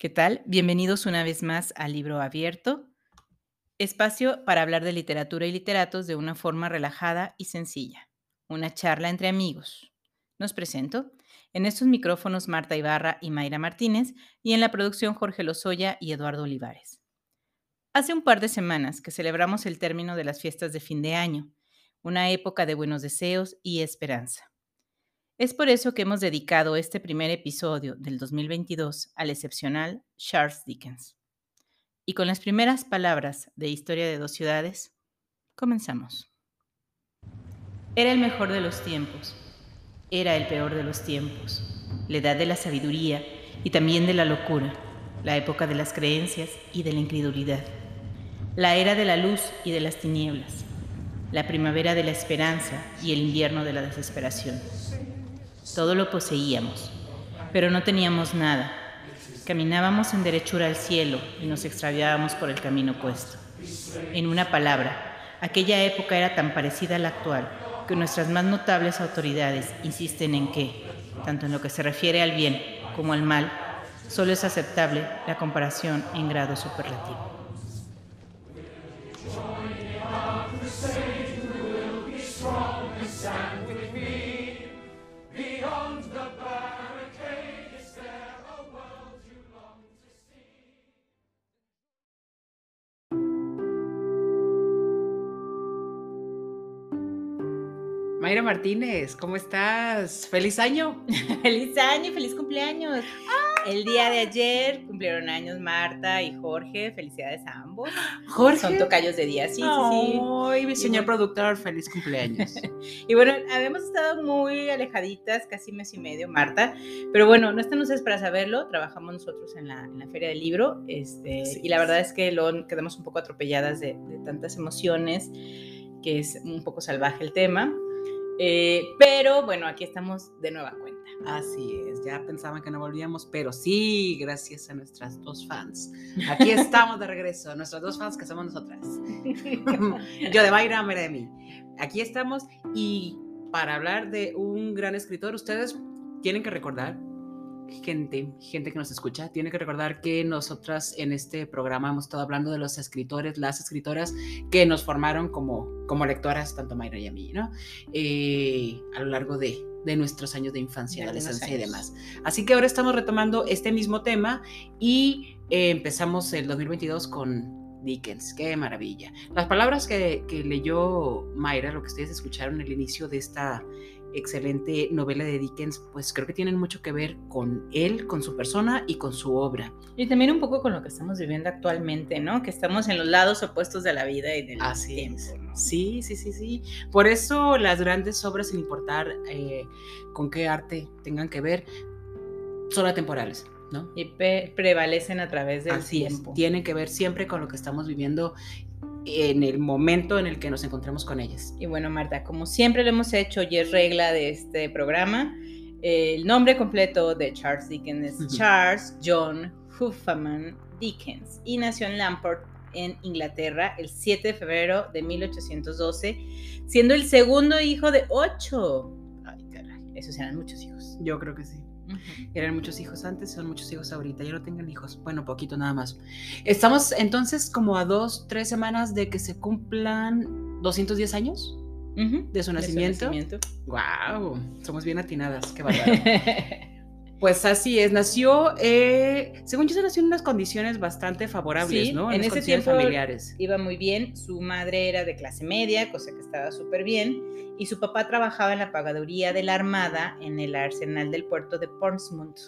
¿qué tal? Bienvenidos una vez más al Libro Abierto, espacio para hablar de literatura y literatos de una forma relajada y sencilla. Una charla entre amigos. Nos presento. En estos micrófonos Marta Ibarra y Mayra Martínez y en la producción Jorge Lozoya y Eduardo Olivares. Hace un par de semanas que celebramos el término de las fiestas de fin de año, una época de buenos deseos y esperanza. Es por eso que hemos dedicado este primer episodio del 2022 al excepcional Charles Dickens. Y con las primeras palabras de Historia de dos ciudades, comenzamos. Era el mejor de los tiempos, era el peor de los tiempos, la edad de la sabiduría y también de la locura, la época de las creencias y de la incredulidad, la era de la luz y de las tinieblas, la primavera de la esperanza y el invierno de la desesperación. Todo lo poseíamos, pero no teníamos nada. Caminábamos en derechura al cielo y nos extraviábamos por el camino opuesto. En una palabra, aquella época era tan parecida a la actual que nuestras más notables autoridades insisten en que, tanto en lo que se refiere al bien como al mal, solo es aceptable la comparación en grado superlativo. Mayra Martínez, ¿cómo estás? ¡Feliz año! ¡Feliz año! ¡Feliz cumpleaños! El día de ayer cumplieron años Marta y Jorge. Felicidades a ambos. Jorge. Son tocayos de día, sí, sí, sí. Ay, mi señor productor, feliz cumpleaños. y bueno, habíamos estado muy alejaditas, casi mes y medio, Marta. Pero bueno, no están ustedes para saberlo. Trabajamos nosotros en la, en la Feria del Libro. Este, y la verdad es que lo, quedamos un poco atropelladas de, de tantas emociones, que es un poco salvaje el tema. Eh, pero bueno, aquí estamos de nueva cuenta. Así es, ya pensaban que no volvíamos, pero sí, gracias a nuestras dos fans. Aquí estamos de regreso, nuestras dos fans que somos nosotras. Yo de Mayra, Mayra de mí. Aquí estamos y para hablar de un gran escritor, ustedes tienen que recordar gente, gente que nos escucha, tiene que recordar que nosotras en este programa hemos estado hablando de los escritores, las escritoras que nos formaron como, como lectoras, tanto Mayra y a mí, ¿no? Eh, a lo largo de, de nuestros años de infancia, adolescencia y demás. Así que ahora estamos retomando este mismo tema y eh, empezamos el 2022 con Dickens, qué maravilla. Las palabras que, que leyó Mayra, lo que ustedes escucharon al inicio de esta excelente novela de Dickens, pues creo que tienen mucho que ver con él, con su persona y con su obra. Y también un poco con lo que estamos viviendo actualmente, ¿no? Que estamos en los lados opuestos de la vida y del Así tiempo. es. ¿no? Sí, sí, sí, sí. Por eso las grandes obras, sin importar eh, con qué arte tengan que ver, son atemporales. ¿No? Y prevalecen a través del Así es, tiempo. Tienen que ver siempre con lo que estamos viviendo en el momento en el que nos encontremos con ellas. Y bueno, Marta, como siempre lo hemos hecho y es regla de este programa, eh, el nombre completo de Charles Dickens es. Charles John Huffaman Dickens y nació en Lamport, en Inglaterra, el 7 de febrero de 1812, siendo el segundo hijo de ocho. Ay, caray, esos eran muchos hijos. Yo creo que sí. Eran muchos hijos antes, son muchos hijos ahorita. Ya no tengan hijos. Bueno, poquito nada más. Estamos entonces como a dos, tres semanas de que se cumplan 210 años Ujú. de su nacimiento. nacimiento. ¡Wow! Somos bien atinadas. Qué bárbaro. Pues así es, nació, eh, según yo se nació en unas condiciones bastante favorables, Sí, ¿no? en las ese tiempo- familiares. iba muy bien, su madre era de clase media, cosa que estaba súper bien, y su papá trabajaba en la pagaduría de la Armada en el arsenal del puerto de Portsmouth.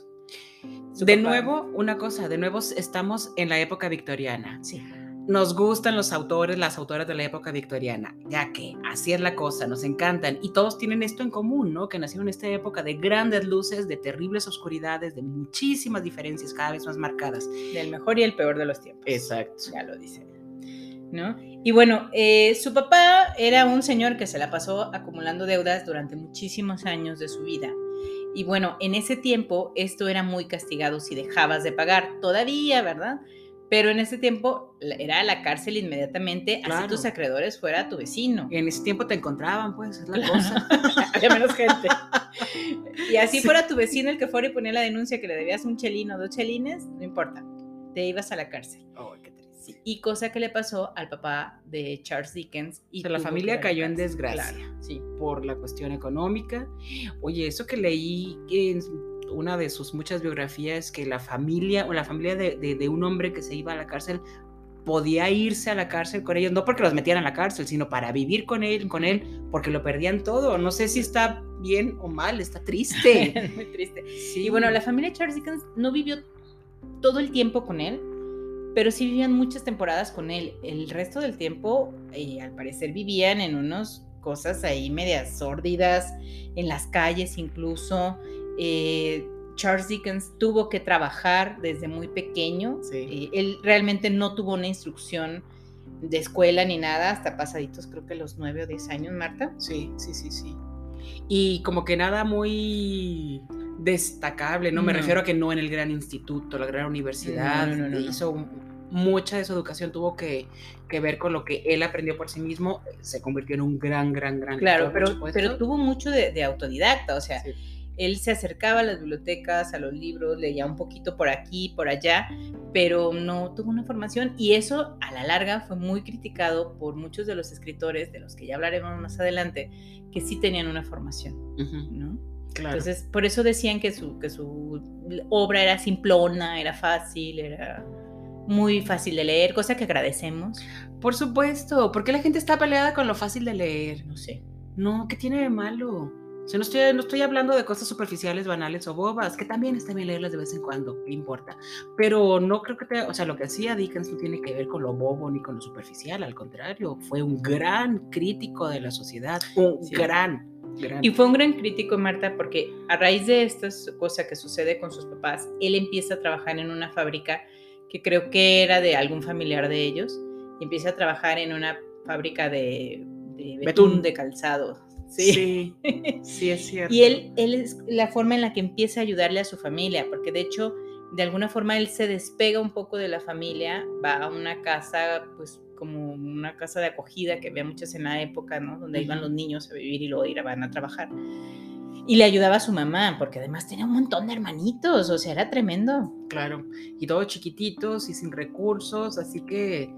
Su De papá- nuevo, una cosa, de nuevo estamos en la época victoriana. Sí. Nos gustan los autores, las autoras de la época victoriana, ya que así es la cosa, nos encantan y todos tienen esto en común, ¿no? Que nacieron en esta época de grandes luces, de terribles oscuridades, de muchísimas diferencias cada vez más marcadas. Del mejor y el peor de los tiempos. Exacto. Ya lo dice. ¿No? Y bueno, eh, su papá era un señor que se la pasó acumulando deudas durante muchísimos años de su vida. Y bueno, en ese tiempo esto era muy castigado si dejabas de pagar. Todavía, ¿verdad? Pero en ese tiempo era la cárcel inmediatamente, así tus acreedores fuera tu vecino. En ese tiempo te encontraban, pues, es la Claro. cosa. Había menos gente. Y así Sí. fuera tu vecino el que fuera y ponía la denuncia que le debías un chelín o dos chelines, no importa, te ibas a la cárcel. Oh, qué triste. Y cosa que le pasó al papá de Charles Dickens. Y O sea, la familia cayó en desgracia. Claro, sí. por la cuestión económica. Oye, eso que leí en una de sus muchas biografías, que la familia o la familia de, de- de un hombre que se iba a la cárcel podía irse a la cárcel con ellos, no porque los metieran a la cárcel, sino para vivir con él, con él, porque lo perdían todo. No sé si está bien o mal, está triste. Muy triste. Sí. Y bueno, la familia Charles Dickens no vivió todo el tiempo con él, pero sí vivían muchas temporadas con él. El resto del tiempo, eh, al parecer, vivían en unas cosas ahí medias sórdidas, en las calles incluso. Eh, Charles Dickens tuvo que trabajar desde muy pequeño. Sí. Eh, él realmente no tuvo una instrucción de escuela ni nada, hasta pasaditos creo que los nueve o diez años, Marta. Sí, sí, sí, sí. Y como que nada muy destacable, ¿no? Me No. refiero a que no en el gran instituto, la gran universidad. No, no, no, no, no. hizo mucha de su educación tuvo que, que ver con lo que él aprendió por sí mismo. Se convirtió en un gran, gran, gran Claro, lector, pero, pero tuvo mucho de, de autodidacta, o sea, Sí. Él se acercaba a las bibliotecas, a los libros, leía un poquito por aquí, por allá, pero no tuvo una formación y eso a la larga fue muy criticado por muchos de los escritores, de los que ya hablaremos más adelante, que sí tenían una formación, ¿no? claro. Entonces, por eso decían que su, que su obra era simplona, era fácil, era muy fácil de leer, cosa que agradecemos. por supuesto, ¿por qué la gente está peleada con lo fácil de leer? No sé. No, ¿qué tiene de malo? O sea, no estoy, no estoy hablando de cosas superficiales, banales o bobas, que también está bien leerlas de vez en cuando, ¿qué importa? Pero no creo que te, o sea, lo que hacía Dickens no tiene que ver con lo bobo ni con lo superficial, al contrario, fue un gran crítico de la sociedad, un Sí. gran, gran. Y fue un gran crítico, Marta, porque a raíz de esta cosa que sucede con sus papás, él empieza a trabajar en una fábrica que creo que era de algún familiar de ellos, y empieza a trabajar en una fábrica de, de betún, Betún. de calzado. Sí. sí, sí es cierto. Y él, él es la forma en la que empieza a ayudarle a su familia, porque de hecho, de alguna forma él se despega un poco de la familia, va a una casa, pues como una casa de acogida que había muchas en la época, ¿no? Donde iban los niños a vivir y luego iban a trabajar. Y le ayudaba a su mamá, porque además tenía un montón de hermanitos, o sea, era tremendo. Claro, y todos chiquititos y sin recursos, así que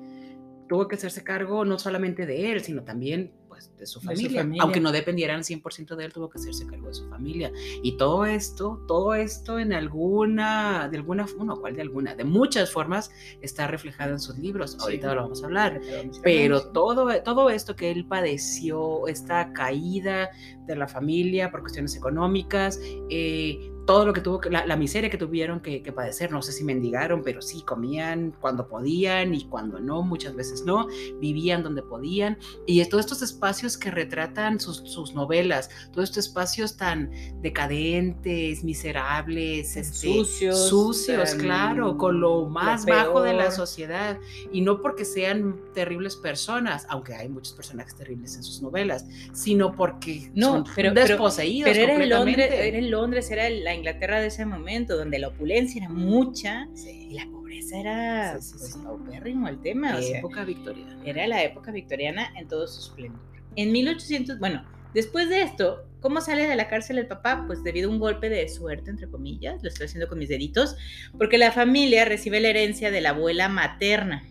tuvo que hacerse cargo no solamente de él, sino también pues, de su De su familia. Aunque no dependieran 100% de él, tuvo que hacerse cargo de su familia. Y todo esto, todo esto en alguna, de alguna, bueno, ¿cuál de alguna? De muchas formas está reflejado en sus libros. Sí. Ahorita lo vamos a hablar. Sí. Pero todo, todo esto que él padeció, esta caída de la familia por cuestiones económicas, eh, todo lo que tuvo, la, la miseria que tuvieron que, que padecer, no sé si mendigaron, pero sí comían cuando podían y cuando no, muchas veces no, vivían donde podían. Y todos estos espacios que retratan sus, sus novelas, todos estos espacios tan decadentes, miserables, este, Sucios, sucios, tan- claro, con lo más lo bajo de la sociedad. Y no porque sean terribles personas, aunque hay muchos personajes terribles en sus novelas, sino porque No, son pero- pero- desposeídos. Pero era en Londres, era en Londres, era la Inglaterra de ese momento, donde la opulencia era mucha y Sí, la pobreza era Sí, sí, pues, el tema. o sea, época victoriana. era la época victoriana en todo su esplendor. En 1800, bueno, después de esto, ¿cómo sale de la cárcel el papá? Pues debido a un golpe de suerte, entre comillas, lo estoy haciendo con mis deditos, porque la familia recibe la herencia de la abuela materna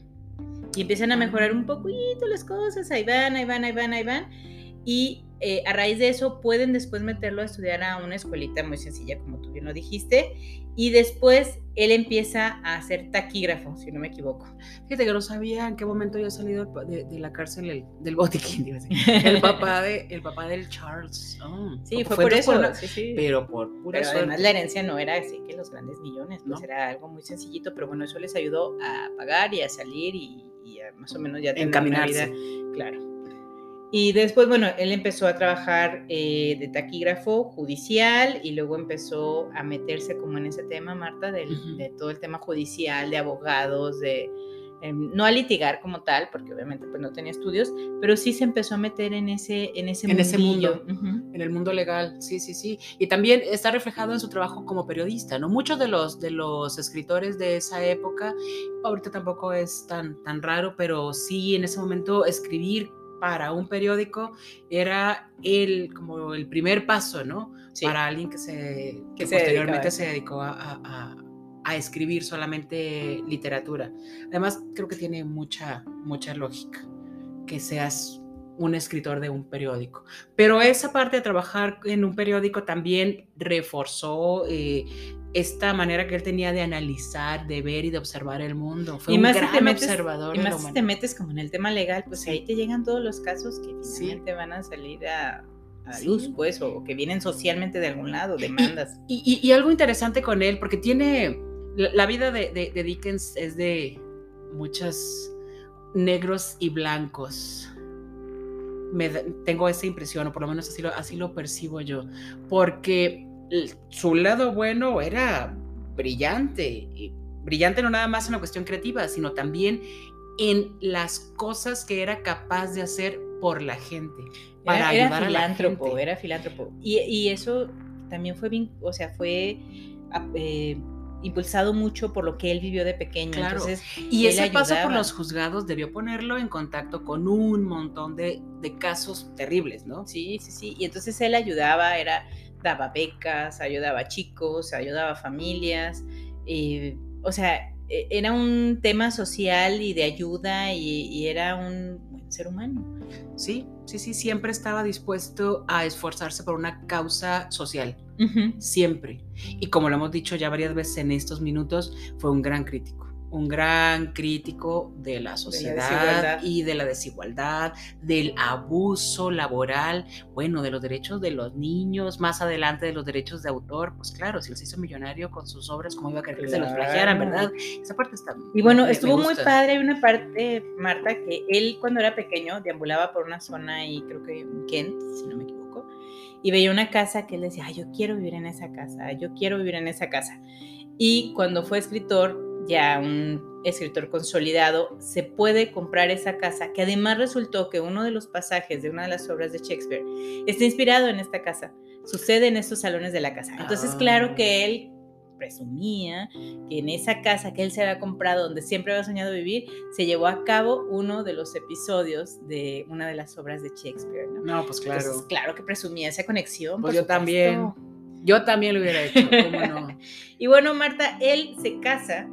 y empiezan a mejorar un poquito las cosas, ahí van, ahí van, ahí van, ahí van. Y eh, a raíz de eso pueden después meterlo a estudiar a una escuelita muy sencilla, como tú bien lo dijiste, y después él empieza a hacer taquígrafo, si no me equivoco. Fíjate que no sabía en qué momento había salido de, de la cárcel el- del botiquín, iba a decir. el papá de el papá del Charles. Oh, Sí, fue fue por eso. una- sí, sí. pero por pura Pero además la herencia no era así que los grandes millones, pues No. era algo muy sencillito, pero bueno, eso les ayudó a pagar y a salir y, y a más o menos ya tener una Encaminarse. vida, claro. Y después, bueno, él empezó a trabajar eh, de taquígrafo judicial y luego empezó a meterse como en ese tema, Marta, del- Ujú. de todo el tema judicial, de abogados, de em, no a litigar como tal, porque obviamente pues no tenía estudios, pero sí se empezó a meter en ese, en ese, en ese mundo, Ujú. en el mundo legal, sí, sí, sí. Y también está reflejado en su trabajo como periodista, ¿no? Muchos de los, de los escritores de esa época, ahorita tampoco es tan, tan raro, pero sí en ese momento escribir para un periódico era el, como el primer paso, ¿no? Sí. Para alguien que, se, que a posteriormente se dedicó a, a- a- a escribir solamente literatura. Además, creo que tiene mucha, mucha lógica que seas un escritor de un periódico. Pero esa parte de trabajar en un periódico también reforzó eh, esta manera que él tenía de analizar, de ver y de observar el mundo. Fue Y un más gran te metes- observador Y más si te metes como en el tema legal, pues Sí. ahí te llegan todos los casos que Sí. finalmente van a salir a, a Sí. luz, pues, o que vienen socialmente de algún lado, demandas. Y, y- y algo interesante con él, porque tiene, la, la vida de, de- de Dickens es de muchos negros y blancos. Me tengo esa impresión, o por lo menos así lo, así lo percibo yo, porque su lado bueno era brillante, brillante no nada más en la cuestión creativa, sino también en las cosas que era capaz de hacer por la gente, para Era, ayudar era a la filántropo, gente. era filántropo. Y, y eso también fue, vin- o sea, fue ah, eh, impulsado mucho por lo que él vivió de pequeño. Claro. Entonces, Y ese paso por los juzgados debió ponerlo en contacto con un montón de, de casos terribles, ¿no? Sí, sí, sí. Y entonces él ayudaba, era, daba becas, ayudaba a chicos, ayudaba a familias. eh, o sea, e- era un tema social y de ayuda y, y era un buen ser humano. Sí, sí, sí, siempre estaba dispuesto a esforzarse por una causa social, siempre. Y como lo hemos dicho ya varias veces en estos minutos, fue un gran crítico, un gran crítico de la sociedad desigualdad. y de la desigualdad, del abuso laboral, bueno, de los derechos de los niños, más adelante de los derechos de autor, pues claro, si él se hizo millonario con sus obras, ¿cómo iba a querer que se los plagiaran, verdad? Esa parte está... Y bueno, me- me estuvo muy gusta. padre. Hay una parte, Marta, que él cuando era pequeño deambulaba por una zona y creo que en Kent, si no me equivoco, y veía una casa que él decía, "Ay, yo quiero vivir en esa casa, yo quiero vivir en esa casa. Y cuando fue escritor, ya un escritor consolidado, se puede comprar esa casa, que además resultó que uno de los pasajes de una de las obras de Shakespeare está inspirado en esta casa. Sucede en estos salones de la casa. Entonces, Ah. claro que él presumía que en esa casa que él se había comprado, donde siempre había soñado vivir, se llevó a cabo uno de los episodios de una de las obras de Shakespeare. ¿no? No, pues claro. Entonces, claro que presumía esa conexión. Pues yo también. Yo también lo hubiera hecho, ¿cómo no? Y bueno, Marta, él se casa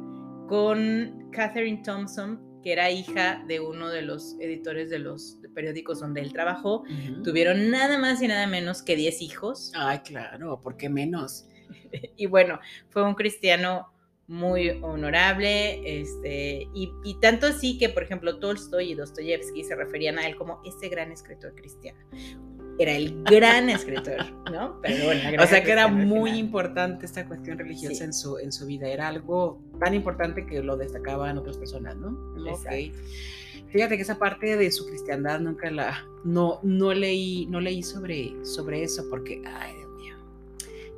con Catherine Thompson, que era hija de uno de los editores de los periódicos donde él trabajó. Tuvieron nada más y nada menos que 10 hijos. Ay, claro, ¿por qué menos? Y bueno, fue un cristiano muy honorable, este, y, y tanto así que, por ejemplo, Tolstoy y Dostoyevsky se referían a él como ese gran escritor cristiano. Era el gran escritor, ¿no? Pero bueno, O sea que era muy importante esta cuestión religiosa Sí. en, su, en su vida. Era algo tan importante que lo destacaban otras personas, ¿no? Exacto. Ok. Fíjate que esa parte de su cristiandad nunca la, no, no leí, no leí sobre, sobre eso porque, ay Dios mío,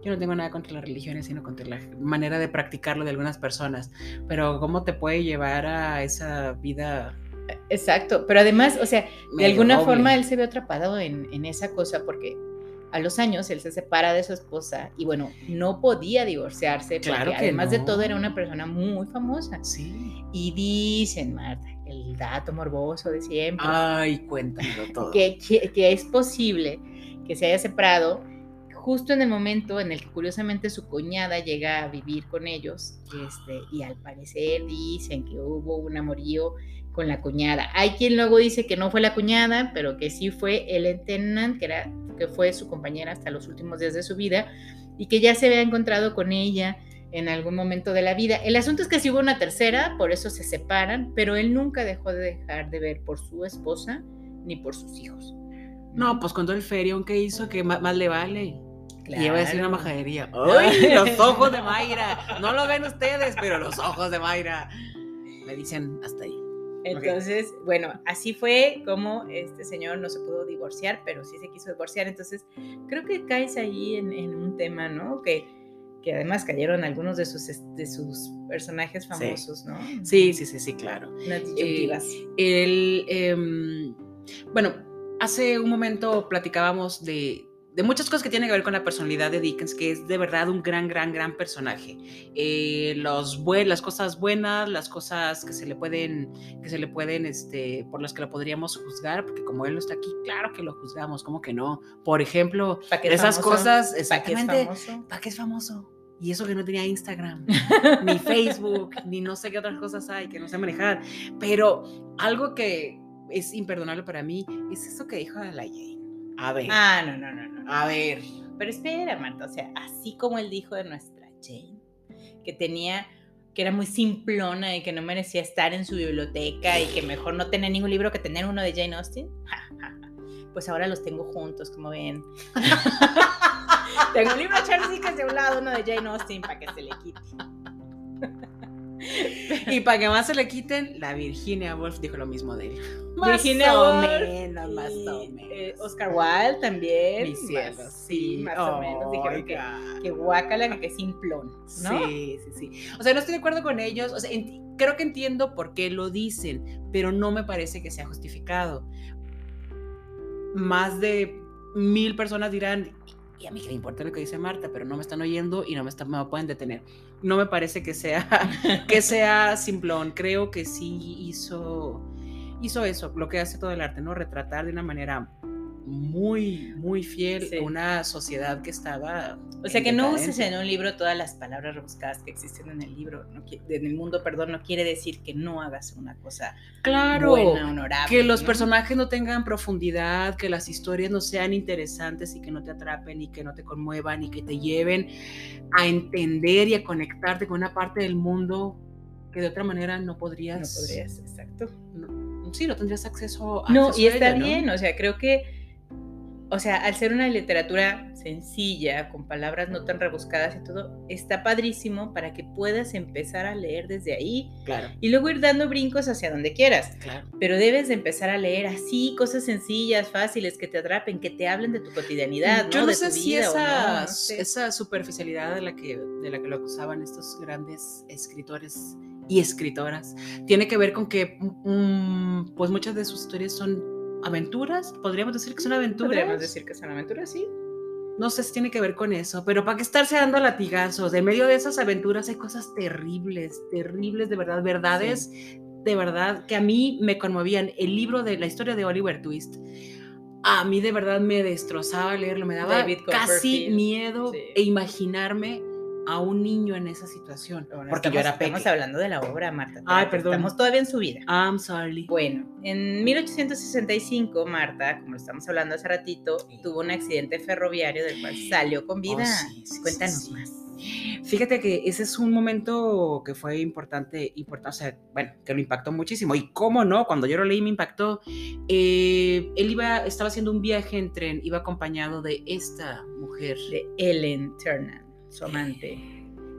yo no tengo nada contra las religiones, sino contra la manera de practicarlo de algunas personas. Pero cómo te puede llevar a esa vida Exacto, pero además, o sea, de alguna doble? forma él se ve atrapado en, en esa cosa porque a los años él se separa de su esposa y bueno, no podía divorciarse porque Claro que además de todo era una persona muy famosa. Sí. Y dicen, Marta, el dato morboso de siempre, Ay, cuéntamelo todo. que, que- que es posible que se haya separado justo en el momento en el que curiosamente su cuñada llega a vivir con ellos este, y al parecer dicen que hubo un amorío con la cuñada. Hay quien luego dice que no fue la cuñada, pero que sí fue Ellen Tennant, que, era, que fue su compañera hasta los últimos días de su vida y que ya se había encontrado con ella en algún momento de la vida. El asunto es que sí hubo una tercera, por eso se separan, pero él nunca dejó de dejar de ver por su esposa ni por sus hijos. No, pues todo el ferión que hizo, que más, más le vale. Y iba a decir una Claro. majadería. ¡Ay! Los ojos de Mayra. No lo ven ustedes, pero los ojos de Mayra. Me dicen hasta ahí. Entonces, bueno, así fue como este señor no se pudo divorciar, pero sí se quiso divorciar. Entonces, creo que caes ahí en, en un tema, ¿no? Que que además cayeron algunos de sus, de sus personajes famosos, ¿no? Sí, sí, sí, sí, claro. Las disyuntivas. El, em, bueno, hace un momento platicábamos de, de muchas cosas que tienen que ver con la personalidad de Dickens, que es de verdad un gran, gran, gran personaje. Eh, los las cosas buenas, las cosas que se le pueden, que se le pueden, este, por las que lo podríamos juzgar, porque como él no está aquí, claro que lo juzgamos, ¿cómo que no? Por ejemplo, esas cosas, exactamente, ¿para qué es famoso? Y eso que no tenía Instagram, ni Facebook, ni no sé qué otras cosas hay que no sé manejar. Pero algo que es imperdonable para mí es eso que dijo la Jane. A ver. Ah, no, no, no, no. A ver. Pero espera, Marta, o sea, así como él dijo de nuestra Jane, que tenía, que era muy simplona y que no merecía estar en su biblioteca y que mejor no tener ningún libro que tener uno de Jane Austen, pues ahora los tengo juntos, como ven. tengo un libro de Charles Dickens de un lado, uno de Jane Austen, para que se le quite. Y para que más se le quiten, la Virginia Woolf dijo lo mismo de él. Virginia o Woolf menos, más o menos. Eh, Oscar Wilde también. Más- sí. más o menos. Dijeron que, que guácala, que, que simplón, ¿no? Sí, sí, sí. O sea, no estoy de acuerdo con ellos. O sea, creo que entiendo por qué lo dicen, pero no me parece que sea justificado. Más de mil personas dirán, y a mí que me importa lo que dice Marta, pero no me están oyendo y no me, están, me pueden detener. No me parece que sea, que sea simplón. Creo que sí hizo, hizo eso, lo que hace todo el arte, ¿no? Retratar de una manera muy, muy fiel Sí. una sociedad que estaba... O sea, que no uses en un libro todas las palabras rebuscadas que existen en el libro, no en el mundo, perdón, no quiere decir que no hagas una cosa Claro. buena, honorable. que los ¿no? personajes no tengan profundidad, que las historias no sean interesantes y que no te atrapen y que no te conmuevan y que te lleven a entender y a conectarte con una parte del mundo que de otra manera no No podrías. podrías, exacto. no- sí, no tendrías acceso a. No, acceso y a está bien, o sea, creo que, o sea, al ser una literatura sencilla, con palabras no tan rebuscadas y todo, está padrísimo para que puedas empezar a leer desde ahí Claro, y luego ir dando brincos hacia donde quieras. claro. Pero debes de empezar a leer así, cosas sencillas, fáciles, que te atrapen, que te hablen de tu cotidianidad, Yo ¿no? no de sé tu si vida esa, no, no sé. esa superficialidad de la, que, de la que lo acusaban estos grandes escritores y escritoras tiene que ver con que mm, pues muchas de sus historias son aventuras, podríamos decir que son aventuras. Podríamos decir que es una aventura, sí. No sé si tiene que ver con eso, pero para qué estarse dando latigazos. En medio de esas aventuras hay cosas terribles, terribles de verdad, verdades de verdad que a mí me conmovían. El libro de la historia de Oliver Twist, a mí de verdad me destrozaba leerlo, me daba David casi miedo sí. e imaginarme a un niño en esa situación. Bueno, porque estamos, yo era estamos hablando de la obra, Marta. Ay, perdón. Estamos todavía en su vida. I'm sorry. Bueno, en 1865, Marta, como lo estamos hablando hace ratito, tuvo un accidente ferroviario del cual salió con vida. Oh, sí, sí, sí, Cuéntanos más. Fíjate que ese es un momento que fue importante, importante, o sea, bueno, que lo impactó muchísimo. Y cómo no, cuando yo lo leí me impactó. Eh, él iba, estaba haciendo un viaje en tren, iba acompañado de esta mujer. De Ellen Turner, su amante.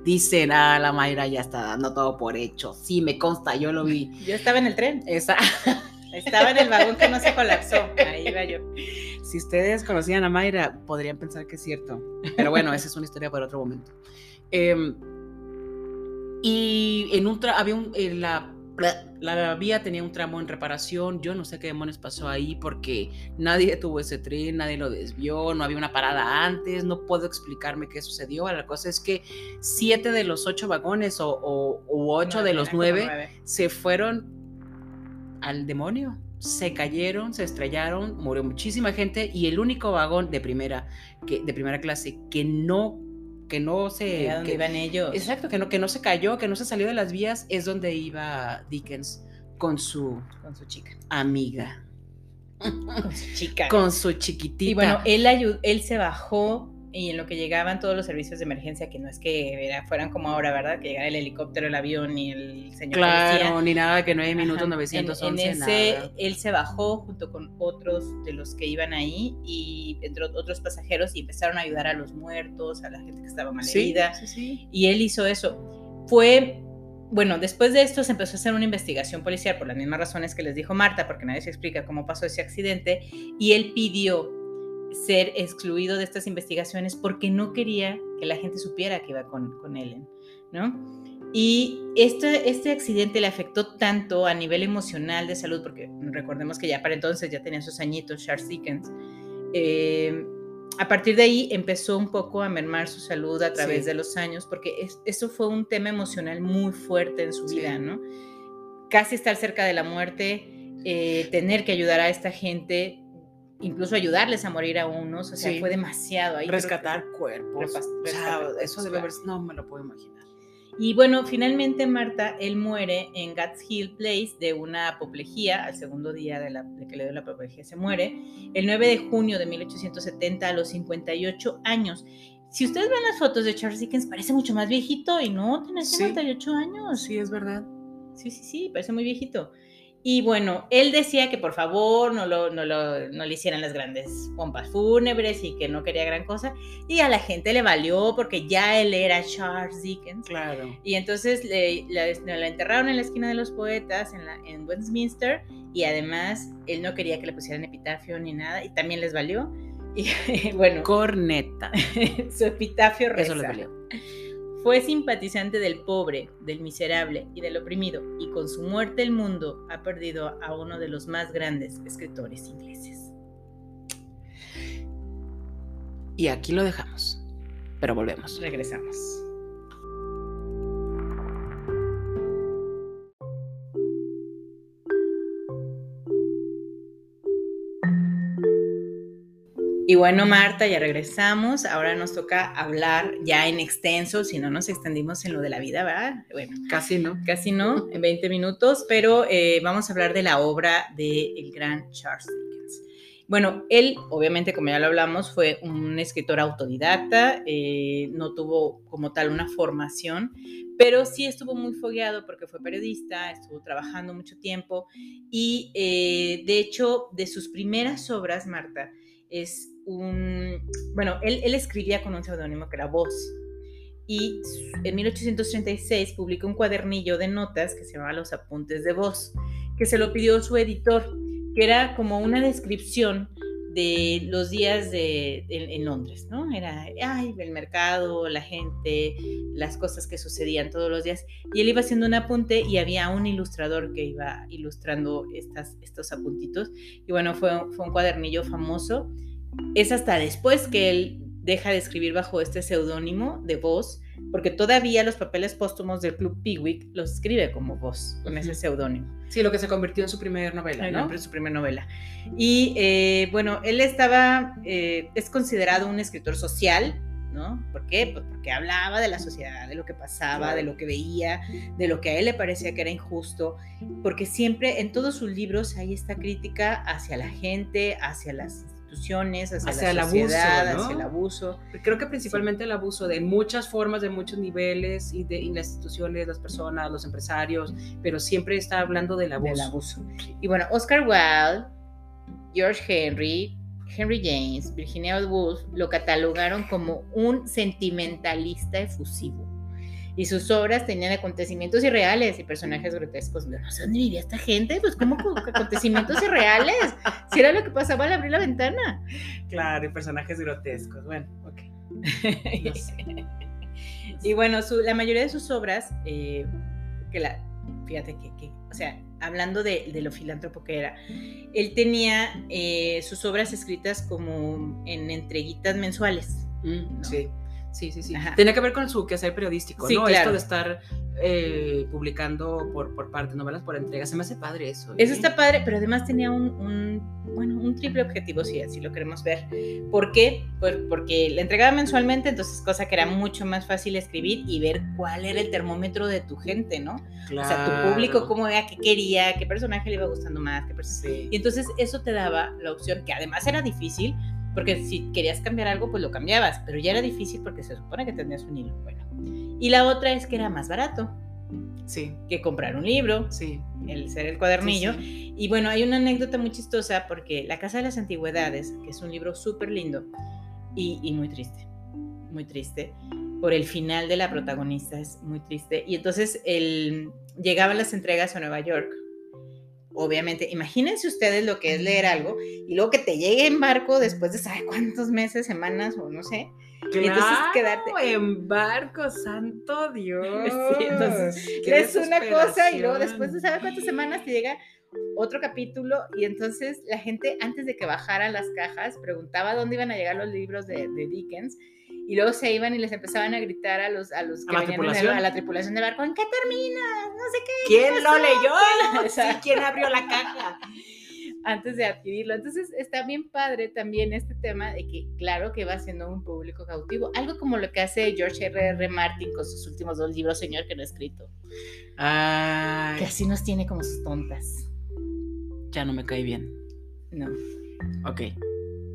Dicen, ah, la Mayra ya está dando todo por hecho. Sí, me consta, yo lo vi. Yo estaba en el tren, Esa, estaba en el vagón que no se colapsó. Ahí iba yo. si ustedes conocían a Mayra, podrían pensar que es cierto. Pero bueno, esa es una historia para otro momento. Em, y en un había un, en la, la vía tenía un tramo en reparación. Yo no sé qué demonios pasó ahí porque nadie detuvo ese tren, nadie lo desvió, no había una parada antes, no puedo explicarme qué sucedió. La cosa es que siete de los ocho vagones o, o- u ocho No, de los como nueve se fueron al demonio. Se cayeron, se estrellaron, murió muchísima gente y el único vagón de primera, que, de primera clase que no, que no se... Era donde que- iban ellos. exacto, que no, que no se cayó, que no se salió de las vías, es donde iba Dickens con su Con su chica. amiga, Con su chica. con su chiquitita. Y bueno, él, él se bajó y en lo que llegaban todos los servicios de emergencia, que no es que era- fueran como ahora, ¿verdad? Que llegara el helicóptero, el avión y el señor claro, policía. ni nada que nueve minutos, Ajá. 911, En, en ese, nada. él se bajó junto con otros de los que iban ahí y entre otros pasajeros y empezaron a ayudar a los muertos, a la gente que estaba mal Sí, sí, sí. Y él hizo eso. Fue, bueno, después de esto se empezó a hacer una investigación policial por las mismas razones que les dijo Marta, porque nadie se explica cómo pasó ese accidente, y él pidió ser excluido de estas investigaciones porque no quería que la gente supiera que iba con, con Ellen, ¿no? Y este, este accidente le afectó tanto a nivel emocional de salud, porque recordemos que ya para entonces ya tenía sus añitos Charles Dickens. Eh, a partir de ahí empezó un poco a mermar su salud a través de los años, porque eso fue un tema emocional muy fuerte en su vida, ¿no? Casi estar cerca de la muerte, eh, tener que ayudar a esta gente, incluso ayudarles a morir a unos, o sea, fue demasiado. Ahí rescatar cuerpos. eso debe haber, no me lo puedo imaginar. Y bueno, finalmente Marta, él muere en Gats Hill Place de una apoplejía, al segundo día de, la, que le dio la apoplejía se muere, el 9 de junio de 1870 a los 58 años. Si ustedes ven las fotos de Charles Dickens, parece mucho más viejito y no, tiene 58 años. Sí, es verdad. Sí, sí, sí, parece muy viejito. Y bueno, él decía que por favor no, lo, no, lo, no, le hicieran las grandes pompas fúnebres y que no quería gran cosa. Y a la gente le valió porque ya él era Charles Dickens. Claro. Y entonces le, la, enterraron en la esquina de los poetas en, la, en Westminster y además él no quería que le pusieran epitafio ni nada y también les valió. Y bueno. Corneta. su epitafio reza. Eso le valió. Fue simpatizante del pobre, del miserable y del oprimido, y con su muerte el mundo ha perdido a uno de los más grandes escritores ingleses. Y aquí lo dejamos, pero volvemos. Regresamos. Y bueno, Marta, ya regresamos. Ahora nos toca hablar ya en extenso, si no nos extendimos en lo de la vida, ¿verdad? Bueno, casi no. Casi no, en 20 minutos, pero eh, vamos a hablar de la obra del gran Charles. Bueno, él, obviamente, como ya lo hablamos, fue un escritor autodidacta, eh, no tuvo como tal una formación, pero sí estuvo muy fogueado porque fue periodista, estuvo trabajando mucho tiempo y, eh, de hecho, de sus primeras obras, Marta, es un, bueno, él, él escribía con un seudónimo que era Voz. Y en 1836 publicó un cuadernillo de notas que se llamaba Los Apuntes de Voz, que se lo pidió su editor, que era como una descripción de los días de, en, Londres, ¿no? Era, ay, el mercado, la gente, las cosas que sucedían todos los días. Y él iba haciendo un apunte y había un ilustrador que iba ilustrando estas, estos apuntitos. Y bueno, fue, fue un cuadernillo famoso es hasta después que él deja de escribir bajo este seudónimo de voz, porque todavía los papeles póstumos del Club Pickwick los escribe como voz, con ese seudónimo. Sí, lo que se convirtió en su primera novela, ¿no? En su primera novela. Y eh, bueno, él estaba, eh, es considerado un escritor social, ¿no? ¿Por qué? Pues porque hablaba de la sociedad, de lo que pasaba, de lo que veía, de lo que a él le parecía que era injusto, porque siempre en todos sus libros hay esta crítica hacia la gente, hacia las hacia, la sociedad, el abuso, hacia el abuso. Creo que principalmente el abuso de muchas formas, de muchos niveles y de las instituciones, las personas, los empresarios, pero siempre está hablando del abuso. Del abuso. Y bueno, Oscar Wilde, George Henry, Henry James, Virginia Woolf lo catalogaron como un sentimentalista efusivo y sus obras tenían acontecimientos irreales y personajes grotescos. No sé dónde vivía esta gente, pues como acontecimientos irreales, si era lo que pasaba al abrir la ventana. Claro, y personajes grotescos, bueno, ok. Y bueno, la mayoría de sus obras, eh, que la, fíjate que, o sea, hablando de, lo filántropo que era, él tenía eh, sus obras escritas como en entreguitas mensuales. Mm, sí. Sí, sí, sí. Tenía que ver con su quehacer periodístico, ¿no? Esto de estar eh, publicando por, por parte, novelas por entrega. Se me hace padre eso. Eso ¿eh? está padre, pero además tenía un, bueno, un triple objetivo, si así lo queremos ver. ¿Por qué? Pues porque le entregaba mensualmente, entonces cosa que era mucho más fácil escribir y ver cuál era el termómetro de tu gente, ¿no? Claro. O sea, tu público, cómo era, qué quería, qué personaje le iba gustando más, qué sí. Y entonces eso te daba la opción, que además era difícil, porque si querías cambiar algo, pues lo cambiabas, pero ya era difícil porque se supone que tenías un hilo. Bueno. Y la otra es que era más barato. Sí. Que comprar un libro. Sí. El ser el cuadernillo. Y bueno, hay una anécdota muy chistosa porque La Casa de las Antigüedades, que es un libro súper lindo y, muy triste, muy triste, por el final de la protagonista, es muy triste. Y entonces él, llegaban las entregas a Nueva York obviamente, imagínense ustedes lo que es leer algo y luego que te llegue en barco después de saber cuántos meses, semanas o no sé. Claro, y entonces quedarte en barco, santo Dios. Sí, entonces lees una cosa y luego después de saber cuántas semanas te llega otro capítulo y entonces la gente antes de que bajaran las cajas preguntaba dónde iban a llegar los libros de, de Dickens y luego se iban y les empezaban a gritar a los, a los ¿A que la venían tripulación? a la tripulación del barco, ¿en qué termina? No sé qué. ¿Quién lo leyó? Sí, ¿quién abrió la caja? antes de adquirirlo. Entonces está bien padre también este tema de que claro que va siendo un público cautivo, algo como lo que hace George R. R. Martin con sus últimos dos libros, señor, que no ha escrito, Ay, que así nos tiene como sus tontas. ya no me cae bien. No, Ok,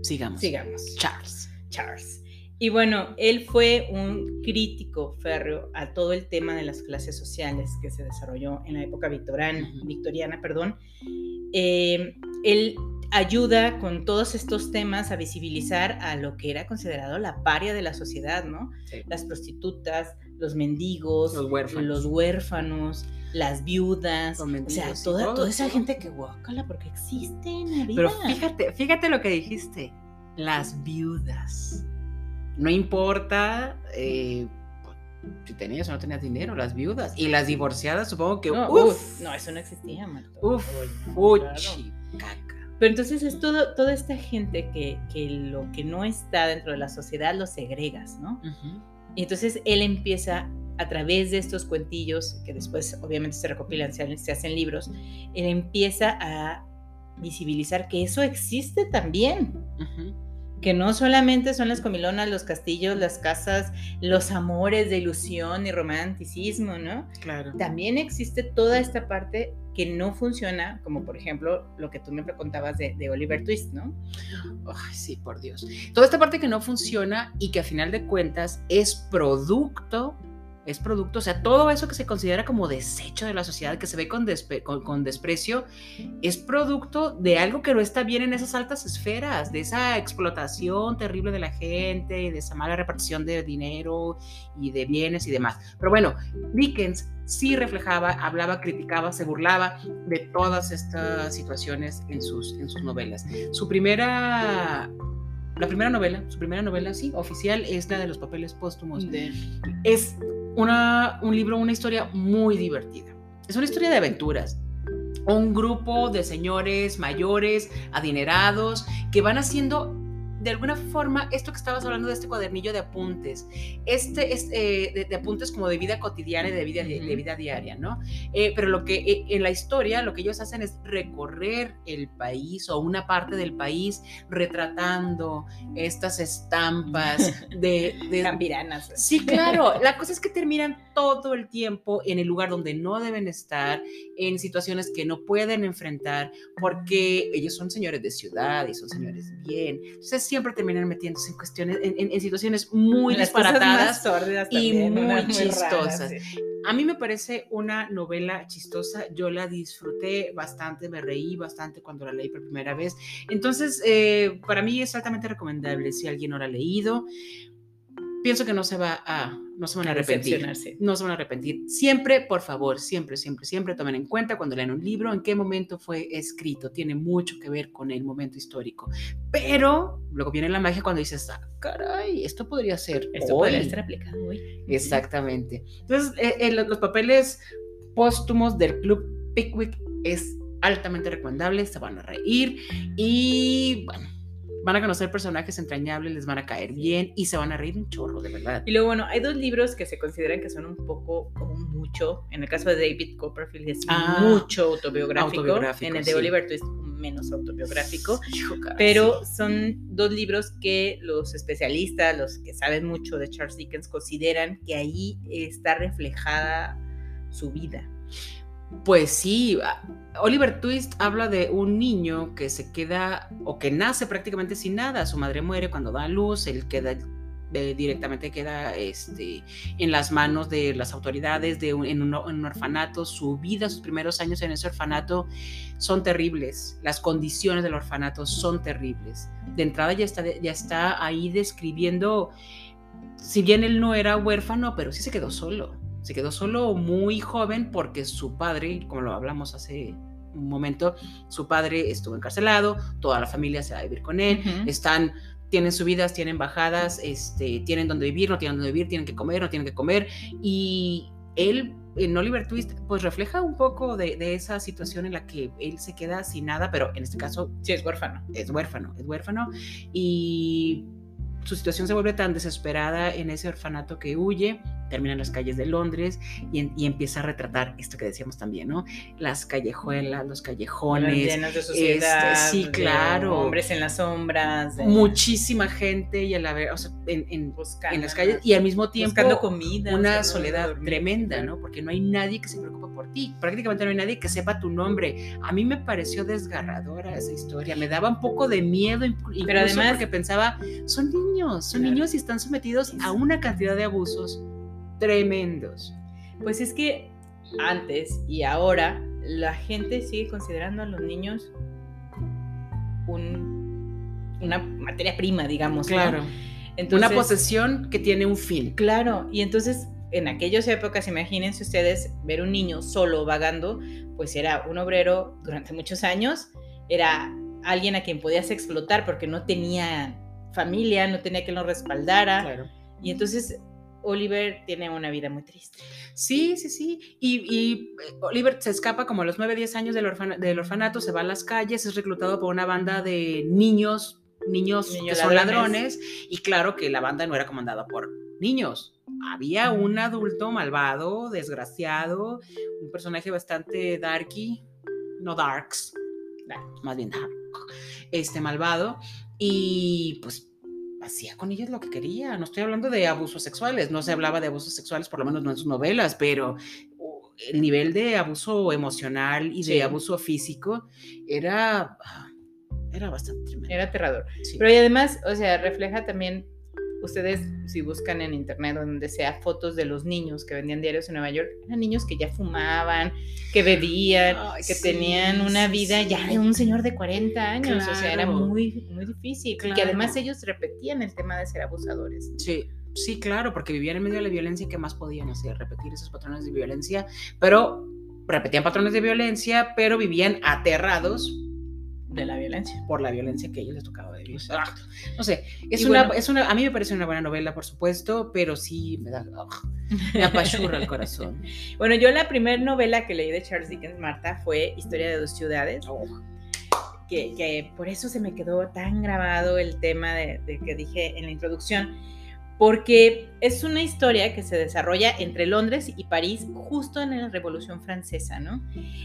sigamos. sigamos. Charles. Charles. Y bueno, él fue un crítico férreo a todo el tema de las clases sociales que se desarrolló en la época victoriana, victoriana perdón. Eh, él ayuda con todos estos temas a visibilizar a lo que era considerado la paria de la sociedad, ¿no? Sí. Las prostitutas, los mendigos, Los huérfanos. los huérfanos, las viudas, o sea, toda, todo, toda esa todo. gente que guácala porque existe en la vida. Pero fíjate, fíjate lo que dijiste. Las viudas. No importa eh, si tenías o no tenías dinero, las viudas. Y las divorciadas, supongo que. no, uf, no, eso no existía, Marta. uf, fuchi, caca. Pero entonces es todo, toda esta gente que, que lo que no está dentro de la sociedad lo segregas, ¿no? Y entonces él empieza a través de estos cuentillos, que después obviamente se recopilan, se, se hacen libros, él empieza a visibilizar que eso existe también. Que no solamente son las comilonas, los castillos, las casas, los amores de ilusión y romanticismo, ¿no? Claro. También existe toda esta parte que no funciona, como por ejemplo lo que tú me contabas de, de Oliver Twist, ¿no? Ay, sí, por Dios. Toda esta parte que no funciona y que a final de cuentas es producto, es producto, o sea, todo eso que se considera como desecho de la sociedad, que se ve con, despe- con, con desprecio, es producto de algo que no está bien en esas altas esferas, de esa explotación terrible de la gente, y de esa mala repartición de dinero y de bienes y demás. Pero bueno, Dickens sí reflejaba, hablaba, criticaba, se burlaba de todas estas situaciones en sus, en sus novelas. Su primera, la primera novela, su primera novela, sí, oficial, es la de los papeles póstumos. Es una, un libro, una historia muy divertida. Es una historia de aventuras. Un grupo de señores mayores, adinerados, que van haciendo de alguna forma esto que estabas hablando de este cuadernillo de apuntes, este es eh, de, de apuntes como de vida cotidiana y de vida, de, de vida diaria, ¿no? Eh, pero lo que eh, en la historia lo que ellos hacen es recorrer el país o una parte del país retratando estas estampas de, de. Sí, claro. La cosa es que terminan todo el tiempo en el lugar donde no deben estar, en situaciones que no pueden enfrentar, porque ellos son señores de ciudad y son señores bien. Entonces siempre terminan metiéndose en cuestiones, en, en- en situaciones muy Las disparatadas. y también, muy raras, chistosas. sí. A mí me parece una novela chistosa, yo la disfruté bastante, me reí bastante cuando la leí por primera vez. Entonces, eh, para mí es altamente recomendable si alguien no la ha leído. Pienso que no se va a, no se van a arrepentir. No se van a arrepentir. Siempre, por favor, siempre, siempre, siempre tomen en cuenta cuando lean un libro en qué momento fue escrito. Tiene mucho que ver con el momento histórico. Pero luego viene la magia cuando dices, ah, caray, esto podría ser. Esto hoy". podría estar aplicado hoy. Exactamente. Entonces, eh, eh, los, los papeles póstumos del Club Pickwick es altamente recomendable, se van a reír y bueno, van a conocer personajes entrañables, les van a caer bien y se van a reír un chorro, de verdad. Y luego, bueno, hay dos libros que se consideran que son un poco o mucho. En el caso de David Copperfield es Ah, mucho autobiográfico. autobiográfico, En el de sí. Oliver Twist menos autobiográfico. Pero son dos libros que los especialistas, los que saben mucho de Charles Dickens, consideran que ahí está reflejada su vida. Pues sí, a- Oliver Twist habla de un niño que se queda o que nace prácticamente sin nada. Su madre muere cuando da luz, él queda eh, directamente queda este, en las manos de las autoridades de un, en un orfanato. Su vida, sus primeros años en ese orfanato son terribles. Las condiciones del orfanato son terribles. De entrada ya está, ya está ahí describiendo, si bien él no era huérfano, pero sí se quedó solo. Se quedó solo muy joven porque su padre, como lo hablamos hace un momento su padre estuvo encarcelado, toda la familia se va a vivir con él, están, tienen subidas, tienen bajadas, este, tienen donde vivir, no tienen donde vivir, tienen que comer, no tienen que comer. Y él, en Oliver Twist, pues refleja un poco de, de esa situación en la que él se queda sin nada, pero en este caso Sí, es huérfano. es huérfano, es huérfano. Y su situación se vuelve tan desesperada en ese orfanato que huye, termina en las calles de Londres y, en- y empieza a retratar esto que decíamos también, ¿no? Las callejuelas, los callejones, llenas de suciedad. este, sí, claro. Hombres en las sombras. de- muchísima gente y a la vez, o sea, en, en- buscando, en las calles y al mismo tiempo buscando comida. una soledad tremenda, ¿no? Porque no hay nadie que se preocupe por ti. Prácticamente no hay nadie que sepa tu nombre. A mí me pareció desgarradora esa historia. Me daba un poco de miedo, inclu- incluso además- porque pensaba, son niños, son Claro. niños y están sometidos a una cantidad de abusos tremendos. Pues es que antes y ahora la gente sigue considerando a los niños un, una materia prima, digamos. ¿no? Claro. Entonces, una posesión que tiene un fin. Claro, y entonces en aquellas épocas, imagínense ustedes ver un niño solo vagando, pues era un obrero durante muchos años, era alguien a quien podías explotar porque no tenía familia, no tenía quien lo respaldara, Claro. y entonces Oliver tiene una vida muy triste. Sí, sí, sí. Y, y, eh, Oliver se escapa como a los 9, 10 años del, orfana- del orfanato, se va a las calles, es reclutado por una banda de niños, niños Niños que son ladrones. Y claro que la banda no era comandada por niños. Había un adulto malvado, desgraciado, un personaje bastante darky, no darks, más bien dark, este malvado. Y pues hacía con ellos lo que quería. No estoy hablando de abusos sexuales, no se hablaba de abusos sexuales, por lo menos no en sus novelas, pero uh, el nivel de abuso emocional y de Sí. abuso físico era, ah, era bastante tremendo. Era aterrador. Sí. Pero y además, o sea, refleja también, ustedes si buscan en internet o donde sea fotos de los niños que vendían diarios en Nueva York, eran niños que ya fumaban, que bebían, Ay, que sí, tenían una vida sí. ya de un señor de 40 años, o sea, era Claro. muy, muy difícil. Y que además Claro. ellos repetían el tema de ser abusadores. Sí, sí, claro, porque vivían en medio de la violencia, ¿qué más podían hacer? Repetir esos patrones de violencia, pero repetían patrones de violencia, pero vivían aterrados De la violencia. por la violencia que a ellos les tocaba vivir. Exacto. Ah, no sé, es Y una, bueno. es una, a mí me parece una buena novela, por supuesto, pero sí me da, me apachurra el corazón. Bueno, yo la primera novela que leí de Charles Dickens, Marta, fue Historia de dos ciudades. Oh, que, que por eso se me quedó tan grabado el tema de, de que dije en la introducción, porque es una historia que se desarrolla entre Londres y París justo en la Revolución Francesa, ¿no?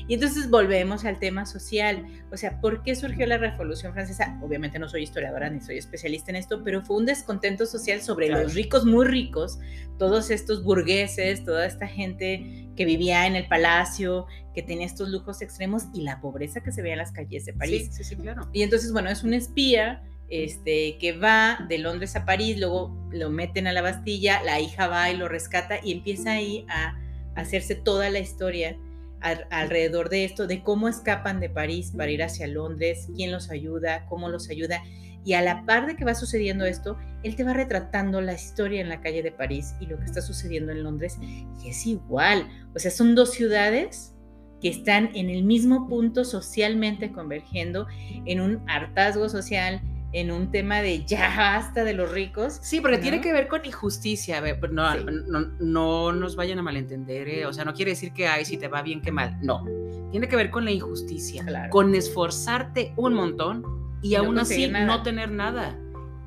Y entonces volvemos al tema social, o sea, ¿por qué surgió la Revolución Francesa? Obviamente no soy historiadora ni soy especialista en esto, pero fue un descontento social sobre Claro. los ricos muy ricos, todos estos burgueses, toda esta gente que vivía en el palacio, que tenía estos lujos extremos y la pobreza que se veía en las calles de París. Sí, sí, sí, claro. Y entonces, bueno, es un espía este, que va de Londres a París, luego lo meten a la Bastilla, la hija va y lo rescata y empieza ahí a hacerse toda la historia al- alrededor de esto, de cómo escapan de París para ir hacia Londres, quién los ayuda, cómo los ayuda. Y a la par de que va sucediendo esto, él te va retratando la historia en la calle de París y lo que está sucediendo en Londres. Y es igual. O sea, son dos ciudades que están en el mismo punto socialmente convergiendo en un hartazgo social, en un tema de ya basta de los ricos. Sí, porque ¿no? tiene que ver con injusticia. No, Sí. no, no nos vayan a malentender, ¿eh? O sea, no quiere decir que, ay, si te va bien, que mal. No. Tiene que ver con la injusticia. Claro. Con esforzarte un montón y, Y no aún así nada. no tener nada.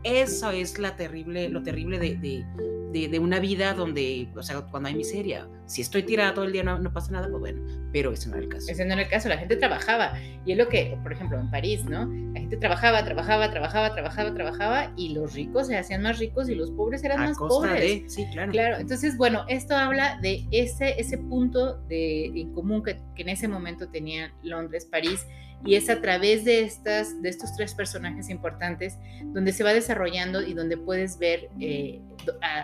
Eso es la terrible, lo terrible de, de, de- de una vida donde, o sea, cuando hay miseria. Si estoy tirada todo el día no, no pasa nada, pues bueno, pero ese no era el caso. Ese no era el caso, la gente trabajaba. Y es lo que, por ejemplo, en París, ¿no? La gente trabajaba, trabajaba, trabajaba, trabajaba, trabajaba, y los ricos se hacían más ricos y los pobres eran A más costa pobres. de, sí, claro. Claro, entonces, bueno, esto habla de ese, ese punto de, en común que, que en ese momento tenían Londres, París, y es a través de, estas, de estos tres personajes importantes donde se va desarrollando y donde puedes ver eh,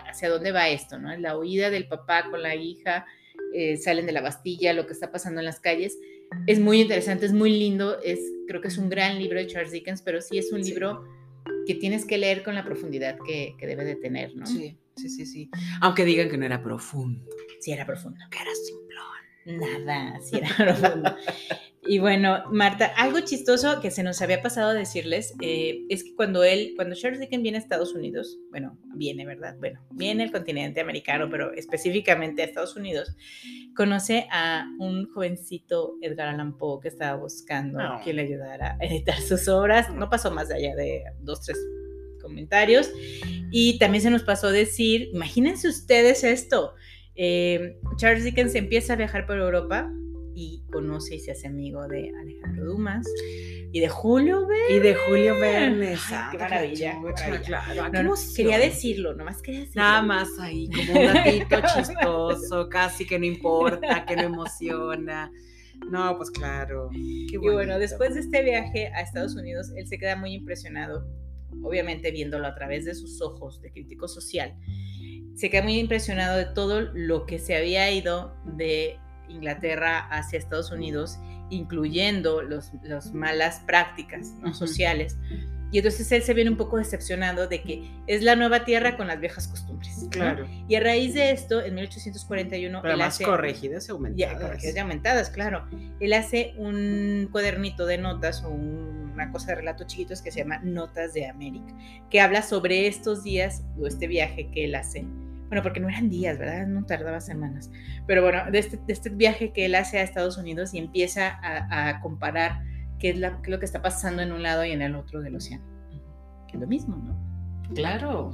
hacia dónde va esto, ¿no? La huida del papá con la hija, eh, salen de la Bastilla, lo que está pasando en las calles. Es muy interesante, es muy lindo, es, creo que es un gran libro de Charles Dickens, pero sí es un Sí. libro que tienes que leer con la profundidad que, que debe de tener, ¿no? Sí, sí, sí, sí. Aunque digan que no era profundo, Sí, era profundo. que era simplón. Nada, sí era profundo. Y bueno, Marta, algo chistoso que se nos había pasado a decirles eh, es que cuando él, cuando Charles Dickens viene a Estados Unidos, bueno, viene, ¿verdad? Bueno, viene al continente americano, pero específicamente a Estados Unidos, conoce a un jovencito Edgar Allan Poe que estaba buscando No. quien le ayudara a editar sus obras. No pasó más allá de dos, tres comentarios. Y también se nos pasó a decir, imagínense ustedes esto, eh, Charles Dickens empieza a viajar por Europa y conoce y se hace amigo de Alejandro Dumas y de Julio Verne. Y de Julio Verne. Ay, qué maravilla, cachucha, maravilla. Claro, No, qué no, emoción. quería decirlo, nomás quería decirlo. Nada más ahí, como un datito chistoso, casi que no importa, que no emociona. No, pues claro. Qué Y bueno, después de este viaje a Estados Unidos, él se queda muy impresionado, obviamente viéndolo a través de sus ojos de crítico social. Se queda muy impresionado de todo lo que se había ido de Inglaterra hacia Estados Unidos, incluyendo los, las malas prácticas sociales. Y entonces él se viene un poco decepcionado de que es la nueva tierra con las viejas costumbres. ¿no? Claro. Y a raíz de esto, en 1841, Pero él más hace... corregidas y Ya, aumentadas. corregidas y aumentadas, claro. Él hace un cuadernito de notas o un- una cosa de relatos chiquitos que se llama Notas de América, que habla sobre estos días o este viaje que él hace. Bueno, porque no eran días, ¿verdad? No tardaba semanas. Pero bueno, de este, de este viaje que él hace a Estados Unidos y empieza a, a comparar qué es, la- qué es lo que está pasando en un lado y en el otro del océano. Que es lo mismo, ¿no? Claro.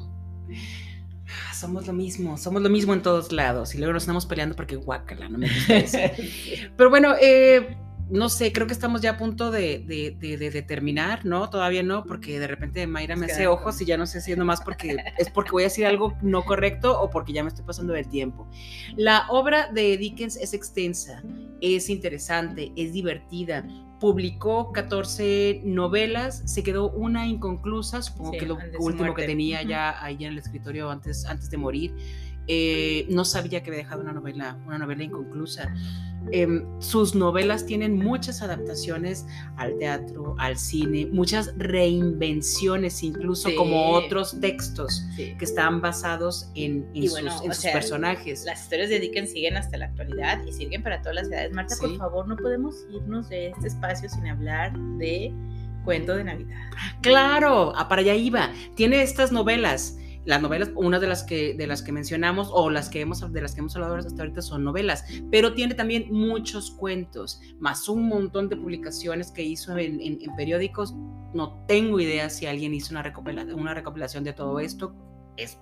Ah, Somos lo mismo, somos lo mismo en todos lados y luego nos estamos peleando porque guácala, no me gusta eso. Pero bueno, eh, no sé, creo que estamos ya a punto de, de, de- de- de terminar, ¿no? Todavía no, porque de repente Mayra me Es hace ojos y ya no sé si es nomás porque es porque voy a decir algo no correcto o porque ya me estoy pasando del tiempo. La obra de Dickens es extensa, es interesante, es divertida. Publicó 14 novelas, se quedó una inconclusa, supongo Sí, que lo último que tenía ya ahí en el escritorio antes, antes de morir. Eh, no sabía que había dejado una novela, una novela inconclusa. Em, sus novelas tienen muchas adaptaciones al teatro, al cine, muchas reinvenciones, incluso Sí. como otros textos Sí. que están basados en, sus, bueno, en o sus sea, personajes. Las historias de Dickens siguen hasta la actualidad y siguen para todas las edades. Marta, por favor, no podemos irnos de este espacio sin hablar de Cuento de Navidad. Claro, ah, para allá iba. Tiene estas novelas. Las novelas, una de las que de las que mencionamos o las que hemos de las que hemos hablado hasta ahorita son novelas, pero tiene también muchos cuentos, más un montón de publicaciones que hizo en, en- en periódicos. No tengo idea si alguien hizo una recopilación, una recopilación de todo esto. Es,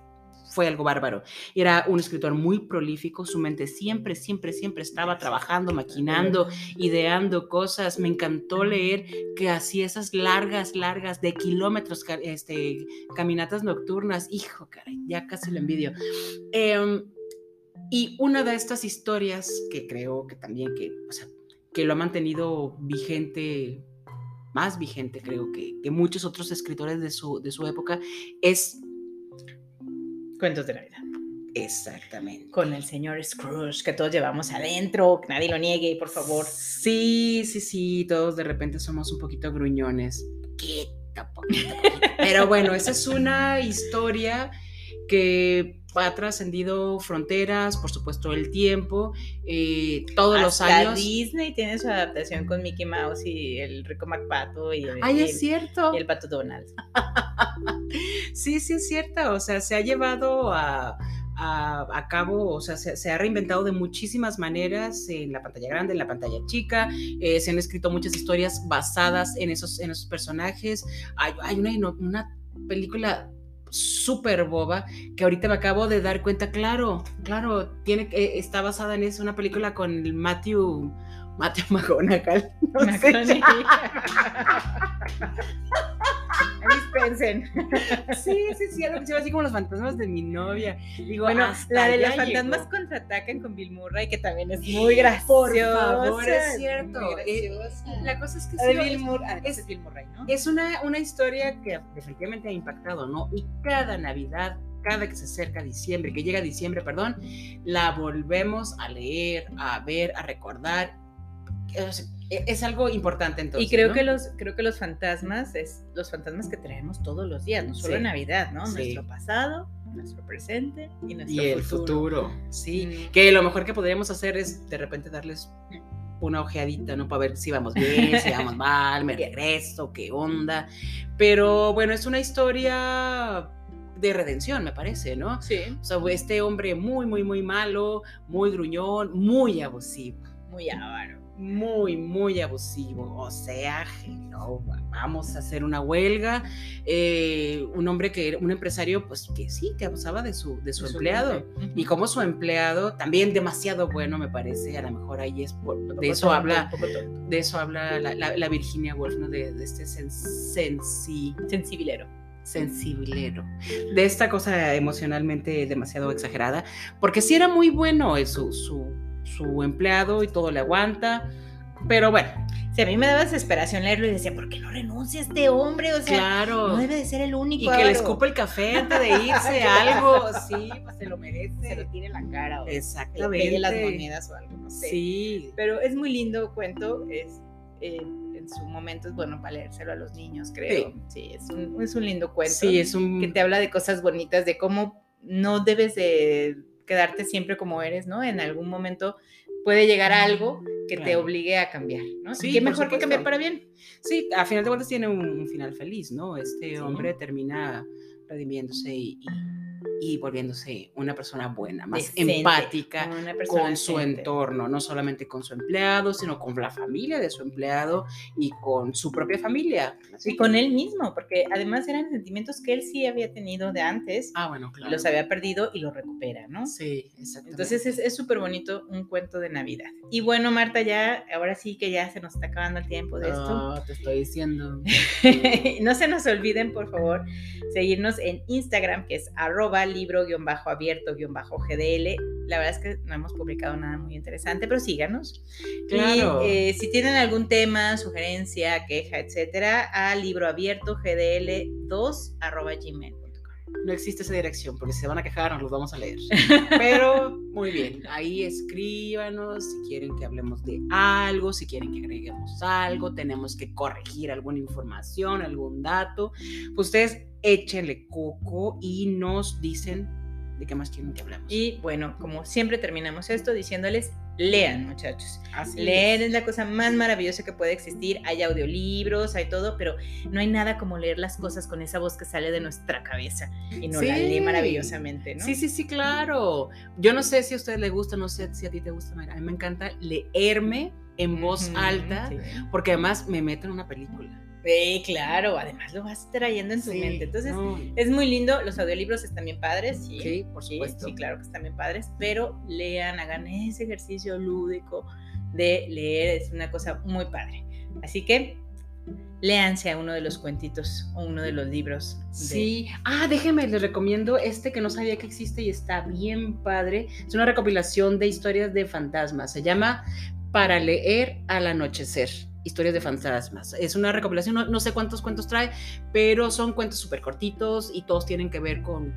fue algo bárbaro. Era un escritor muy prolífico, su mente siempre, siempre, siempre estaba trabajando, maquinando, ideando cosas. Me encantó leer que hacía esas largas, largas de kilómetros, este, caminatas nocturnas. Hijo, caray, ya casi lo envidio. Em, y una de estas historias que creo que también que, o sea, que lo ha mantenido vigente, más vigente creo que, que muchos otros escritores de su, de su época, es Cuentos de Navidad. exactamente. Con el señor Scrooge, que todos llevamos adentro, que nadie lo niegue, por favor. Sí, sí, sí, todos de repente somos un poquito gruñones. Poquito, poquito, poquito. Pero bueno, esa es una historia que ha trascendido fronteras, por supuesto el tiempo, eh, todos los años. Disney tiene su adaptación con Mickey Mouse y el rico MacPato y el, Ay, y es el- cierto. y el pato Donald. Sí, sí, es cierto. O sea, se ha llevado a, a- a cabo, o sea, se, se ha reinventado de muchísimas maneras en la pantalla grande, en la pantalla chica. eh, se han escrito muchas historias basadas en esos, en esos personajes. Hay, hay una, una película súper boba que ahorita me acabo de dar cuenta, claro, claro, tiene, eh, está basada en eso, una película con el Matthew, Matthew McConaughey. no sé. Dispensen. Sí, sí, sí, algo que se llama así como los fantasmas de mi novia. Digo, Bueno, la de los fantasmas llegó. contraatacan con Bill Murray, que también es muy graciosa. Por favor, es cierto. Eh. La cosa es que sí, Bill es- Murray, ah, es- es Bill Murray, ¿no? es una, una historia que definitivamente ha impactado, ¿no? Y cada Navidad, cada que se acerca diciembre, que llega diciembre, perdón, la volvemos a leer, a ver, a recordar. E- Es algo importante entonces. y creo ¿no? que los creo que los fantasmas es los fantasmas que traemos todos los días, no solo Sí. en Navidad, ¿no? Sí. Nuestro pasado, nuestro presente y nuestro Y el futuro. futuro, sí. Mm. Que lo mejor que podríamos hacer es de repente darles una ojeadita, ¿no? Para ver si vamos bien, si vamos mal, me regreso, qué onda. Pero bueno, es una historia de redención, me parece, ¿no? Sí. O sea, este hombre muy, muy, muy malo, muy gruñón, muy abusivo. Muy avaro. Muy, muy abusivo. O sea, hello, vamos a hacer una huelga. Eh, un hombre que era un empresario, pues que sí, que abusaba de su, de su De empleado. Y como su empleado, también demasiado bueno, me parece. A lo mejor ahí es por. De eso habla. De eso habla la, la- la Virginia Woolf, ¿no? De, de este sen- sensi, Sensibilero. sensibilero, de esta cosa emocionalmente demasiado exagerada, porque sí era muy bueno eh, su, su, su empleado y todo le aguanta, pero bueno, Sí, a mí me daba desesperación leerlo y decía, ¿por qué no renuncia este hombre? O sea, claro. no debe de ser el único. Y que le escupa el café antes de irse, algo, sí, pues se lo se merece. lo tire en la cara o le Exactamente. pegue las monedas o algo, no sé. Sí, Pero es muy lindo cuento, es eh, en su momento es bueno para leérselo a los niños, creo. Sí, es, un, es un lindo cuento sí, es un... que te habla de cosas bonitas, de cómo no debes de quedarte siempre como eres, ¿no? En algún momento puede llegar algo que te Claro. obligue a cambiar, ¿no? Sí, qué mejor que cambiar para bien. Sí, a final de cuentas tiene un, un final feliz, ¿no? Este Sí. hombre termina redimiéndose y, y- y volviéndose una persona buena, más Decente, empática con su decente. entorno, no solamente con su empleado, sino con la familia de su empleado y con su propia familia. Y con él mismo, porque además eran sentimientos que él sí había tenido de antes, Ah, bueno, claro. los había perdido y los recupera, ¿no? Sí, exactamente. Entonces es es súper bonito un cuento de Navidad. Y bueno, Marta, ya, ahora sí que ya se nos está acabando el tiempo de esto. No, te estoy diciendo. no se nos olviden, por favor, seguirnos en Instagram, que es arroba libro-abierto-gdl. La verdad es que no hemos publicado nada muy interesante, pero síganos. Claro. Y eh, si tienen algún tema, sugerencia, queja, etcétera, a libroabiertogdl2 arroba gmail.com. No existe esa dirección, porque si se van a quejar, nos los vamos a leer. Pero muy bien, ahí escríbanos si quieren que hablemos de algo, si quieren que agreguemos algo, tenemos que corregir alguna información, algún dato. Pues ustedes échenle coco y nos dicen de qué más quieren que hablemos. Y bueno, como siempre terminamos esto diciéndoles, lean muchachos. Así Leer es. es la cosa más maravillosa que puede existir. Hay audiolibros, hay todo, pero no hay nada como leer las cosas con esa voz que sale de nuestra cabeza y nos la lee maravillosamente, ¿no? Sí, sí, sí, claro. Yo no sé si a ustedes les gusta, no sé si a ti te gusta, Mayra. A mí me encanta leerme en voz alta, sí. porque además me meto en una película. Sí, claro, además lo vas trayendo en tu Sí, mente. Entonces, no, es muy lindo. Los audiolibros están bien padres, sí. Sí, por Sí, supuesto. sí, claro que están bien padres, pero lean, hagan ese ejercicio lúdico de leer, es una cosa muy padre. Así que léanse a uno de los cuentitos o uno de los libros. de- Sí. Ah, déjenme, les recomiendo este que no sabía que existe y está bien padre. Es una recopilación de historias de fantasmas. Se llama Para leer al anochecer. Historias de fantasmas. Es una recopilación, no, no sé cuántos cuentos trae, pero son cuentos súper cortitos y todos tienen que ver con,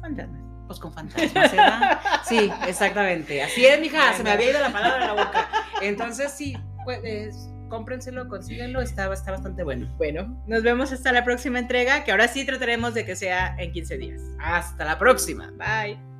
fantasmas. pues, con fantasmas, ¿verdad? Sí, exactamente. Así es, mija, se me había ido la palabra de la boca. Entonces, sí, pues, cómprenselo, consíguenlo, está, está bastante bueno. Bueno, nos vemos hasta la próxima entrega, que ahora sí trataremos de que sea en 15 días. Hasta la próxima. Bye.